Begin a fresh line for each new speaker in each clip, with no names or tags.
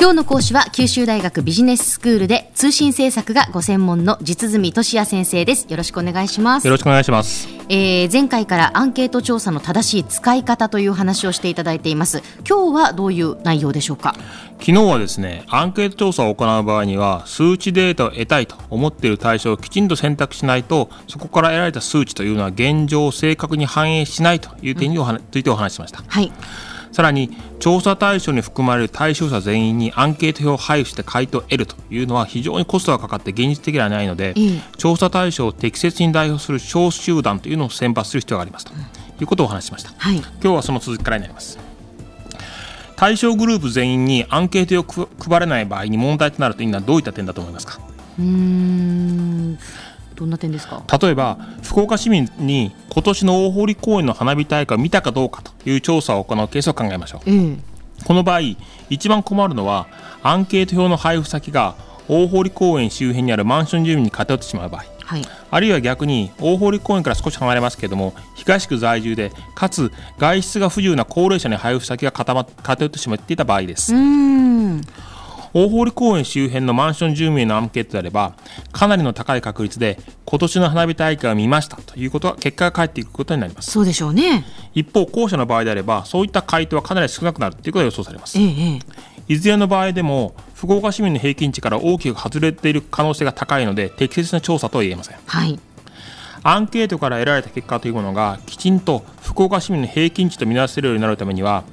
今日の講師は九州大学ビジネススクールで通信政策がご専門の実住俊也先生です。よろしくお願いします。
よろしくお願いします、
えー、前回からアンケート調査の正しい使い方という話をしていただいています。今日はどういう内容でしょうか？
昨日はですねアンケート調査を行う場合には数値データを得たいと思っている対象をきちんと選択しないとそこから得られた数値というのは現状を正確に反映しないという点におは、ついてお話ししました。
はい
さらに調査対象に含まれる対象者全員にアンケート票を配布して回答を得るというのは非常にコストがかかって現実的ではないので、
ええ。
調査対象を適切に代表する小集団というのを選抜する必要があります。ということをお話ししました。
はい。
今日はその続きからになります。対象グループ全員にアンケートをく配れない場合に問題となるというのはどういった点だと思いますか？
うーんどんな点ですか？
例えば福岡市民に今年の大堀公園の花火大会を見たかどうかという調査を行うケースを考えましょう。
ええ。
この場合一番困るのはアンケート票の配布先が大堀公園周辺にあるマンション住民に偏ってしまう場合。
はい。
あるいは逆に大堀公園から少し離れますけれども東区在住でかつ外出が不自由な高齢者に配布先が固ま偏ってしまっていた場合です大堀公園周辺のマンション住民へのアンケートであればかなりの高い確率で今年の花火大会を見ましたということは結果が返っていくことになります。
そうでしょうね。
一方後者の場合であればそういった回答はかなり少なくなるということが予想されます。
ええええ。
いずれの場合でも福岡市民の平均値から大きく外れている可能性が高いので適切な調査とは言えません。
はい。
アンケートから得られた結果というものがきちんと福岡市民の平均値と見なせるようになるためには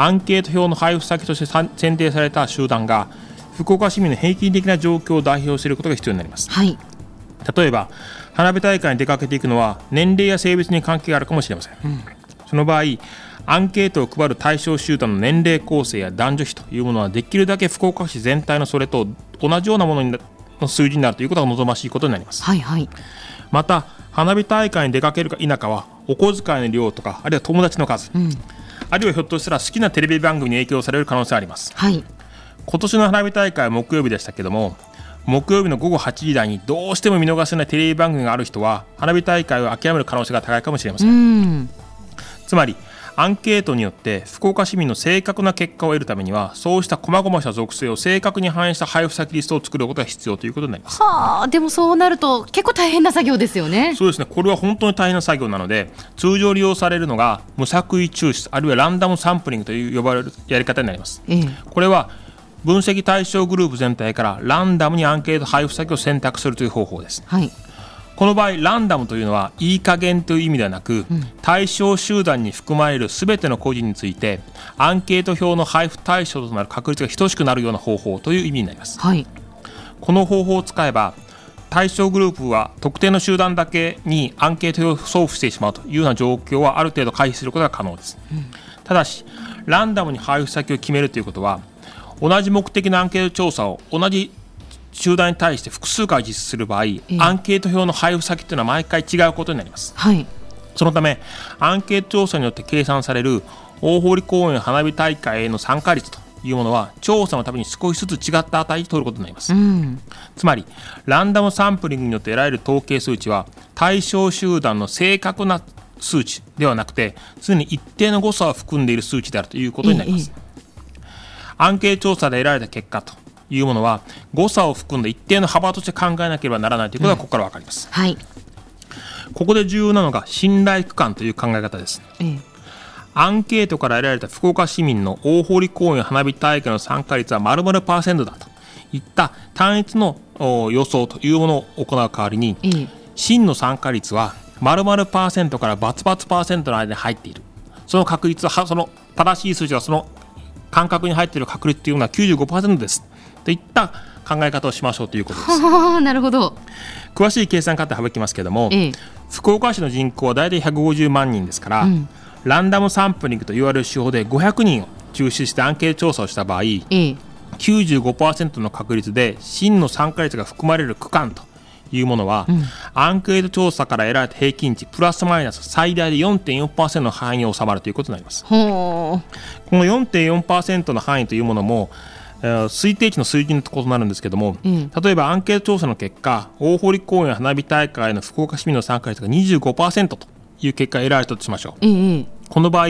アンケート票の配布先としてさ選定された集団が福岡市民の平均的な状況を代表していることが必要になります。
はい。
例えば花火大会に出かけていくのは年齢や性別に関係があるかもしれません、その場合アンケートを配る対象集団の年齢構成や男女比というものはできるだけ福岡市全体のそれと同じようなものになの数字になるということが望ましいことになります。
はいはい。
また花火大会に出かけるか否かはお小遣いの量とかあるいは友達の数、あるいはひょっとしたら好きなテレビ番組に影響される可能性があります。
はい。
今年の花火大会は木曜日でしたけども木曜日の午後8時台にどうしても見逃せないテレビ番組がある人は花火大会を諦める可能性が高いかもしれませ
ん。
つまりアンケートによって福岡市民の正確な結果を得るためにはそうした細々した属性を正確に反映した配布先リストを作ることが必要ということになります。
はあでもそうなると結構大変な作業ですよね。
そうですね。これは本当に大変な作業なので通常利用されるのが無作為抽出あるいはランダムサンプリングという呼ばれるやり方になります。
ええ。
これは分析対象グループ全体からランダムにアンケート配布先を選択するという方法です。
はい
この場合ランダムというのはいい加減という意味ではなく、対象集団に含まれる全ての個人についてアンケート票の配布対象となる確率が等しくなるような方法という意味になります。
はい。
この方法を使えば対象グループは特定の集団だけにアンケート票を送付してしまうというような状況はある程度回避することが可能です、ただしランダムに配布先を決めるということは同じ目的のアンケート調査を同じ集団に対して複数回実施する場合、
え
アンケート票の配布先というのは毎回違うことになります。
はい。
そのためアンケート調査によって計算される大堀公園花火大会への参加率というものは調査のために少しずつ違った値を取ることになります、
うん。
つまりランダムサンプリングによって得られる統計数値は対象集団の正確な数値ではなくて常に一定の誤差を含んでいる数値であるということになります、アンケート調査で得られた結果というものは誤差を含んだ一定の幅として考えなければならないということがここから分かります、
はい。
ここで重要なのが信頼区間という考え方です。
ええ。
アンケートから得られた福岡市民の大堀公園花火大会の参加率は〇〇パーセントだと。いった単一のお予想というものを行う代わりに
ええ。
真の参加率は〇〇パーセントからバツバツパーセントの間に入っている。その確率はその正しい数字はその間隔に入っている確率というのは95%です。といった考え方をしましょうということです。
は あなるほど。
詳しい計算方省きますけども、
ええ。
福岡市の人口は大体150万人ですから、
ん。
ランダムサンプリングと言われる手法で500人を抽出してアンケート調査をした場合
ええ。
95%の確率で真の参加率が含まれる区間というものは、アンケート調査から得られた平均値プラスマイナス最大で4.4%の範囲に収まるということになります。この4.4%の範囲というものも、えー推定値の水準のことになるんですけども、
うん。
例えばアンケート調査の結果大堀公園花火大会の福岡市民の参加率が25%という結果が得られたとしましょう。
ええ
この場合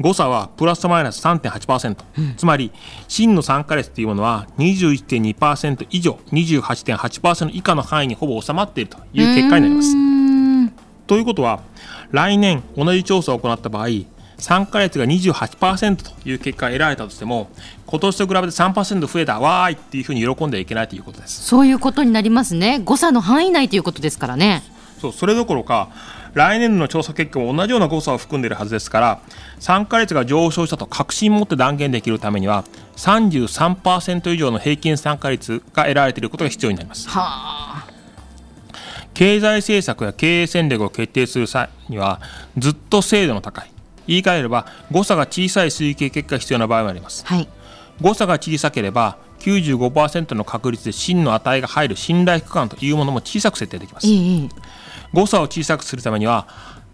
誤差はプラスマイナス3.8%、うん、つまり真の参加率というものは21.2%以上28.8%以下の範囲にほぼ収まっているという結果になります。ということは来年同じ調査を行った場合参加率が28%という結果が得られたとしても今年と比べて3%増えたわーいっていうふうに喜んではいけないということです。
そういうことになりますね。誤差の範囲内ということですからね。
そうそれどころか来年度の調査結果も同じような誤差を含んでいるはずですから参加率が上昇したと確信を持って断言できるためには33%以上の平均参加率が得られていることが必要になります。はあ。経済政策や経営戦略を決定する際にはずっと精度の高い言い換えれば誤差が小さい推計結果が必要な場合もあります、はい、誤差が小さければ95%の確率で真の値が入る信頼区間というものも小さく設定できます、いい誤差を小さくするためには、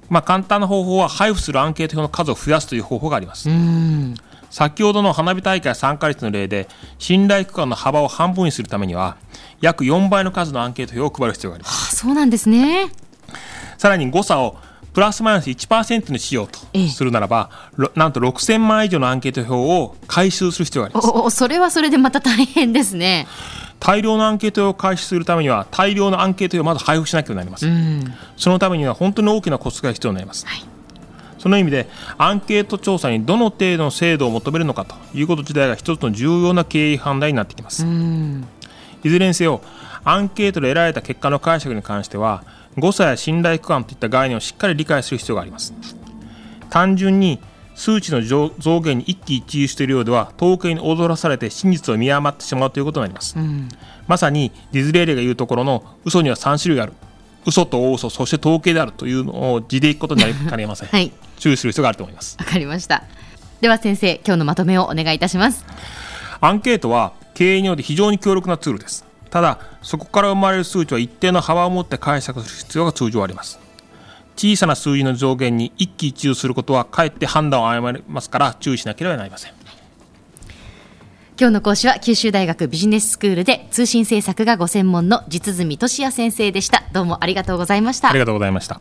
まあ、簡単な方法は配布するアンケート票の数を増やすという方法があります。先ほどの花火大会参加率の例で信頼区間の幅を半分にするためには約4倍の数のアンケート票を配る必要があります、
はあ、そうなんですね。
さらに誤差をプラスマイナス1%にしようとするならば、ええ、なんと6000万以上のアンケート票を回収する必要があります。
おそれはそれでまた大変ですね
大量のアンケートを開始するためには大量のアンケートをまず配布しなきゃなります、うん、そのためには本当に大きなコストが必要になります、はい、その意味でアンケート調査にどの程度の精度を求めるのかということ自体が一つの重要な経営判断になってきます、うん、いずれにせよアンケートで得られた結果の解釈に関しては誤差や信頼区間といった概念をしっかり理解する必要があります。単純に数値の増減に一喜一憂しているようでは統計に踊らされて真実を見誤ってしまうということになります、うん、まさにディズレーレが言うところの嘘には3種類ある。嘘と大嘘そして統計であるというのを字でいくことになりかねません、はい、注意する必要があると思います。
わかりました。では先生今日のまとめをお願いいたします。
アンケートは経営において非常に強力なツールです。ただそこから生まれる数値は一定の幅を持って解釈する必要が通常あります小さな数字の上限に一喜一憂することはかえって判断を誤りますから注意しなければなりません。
今日の講師は九州大学ビジネススクールで通信政策がご専門の実住俊也先生でした。どうもありがとうございました。
ありがとうございました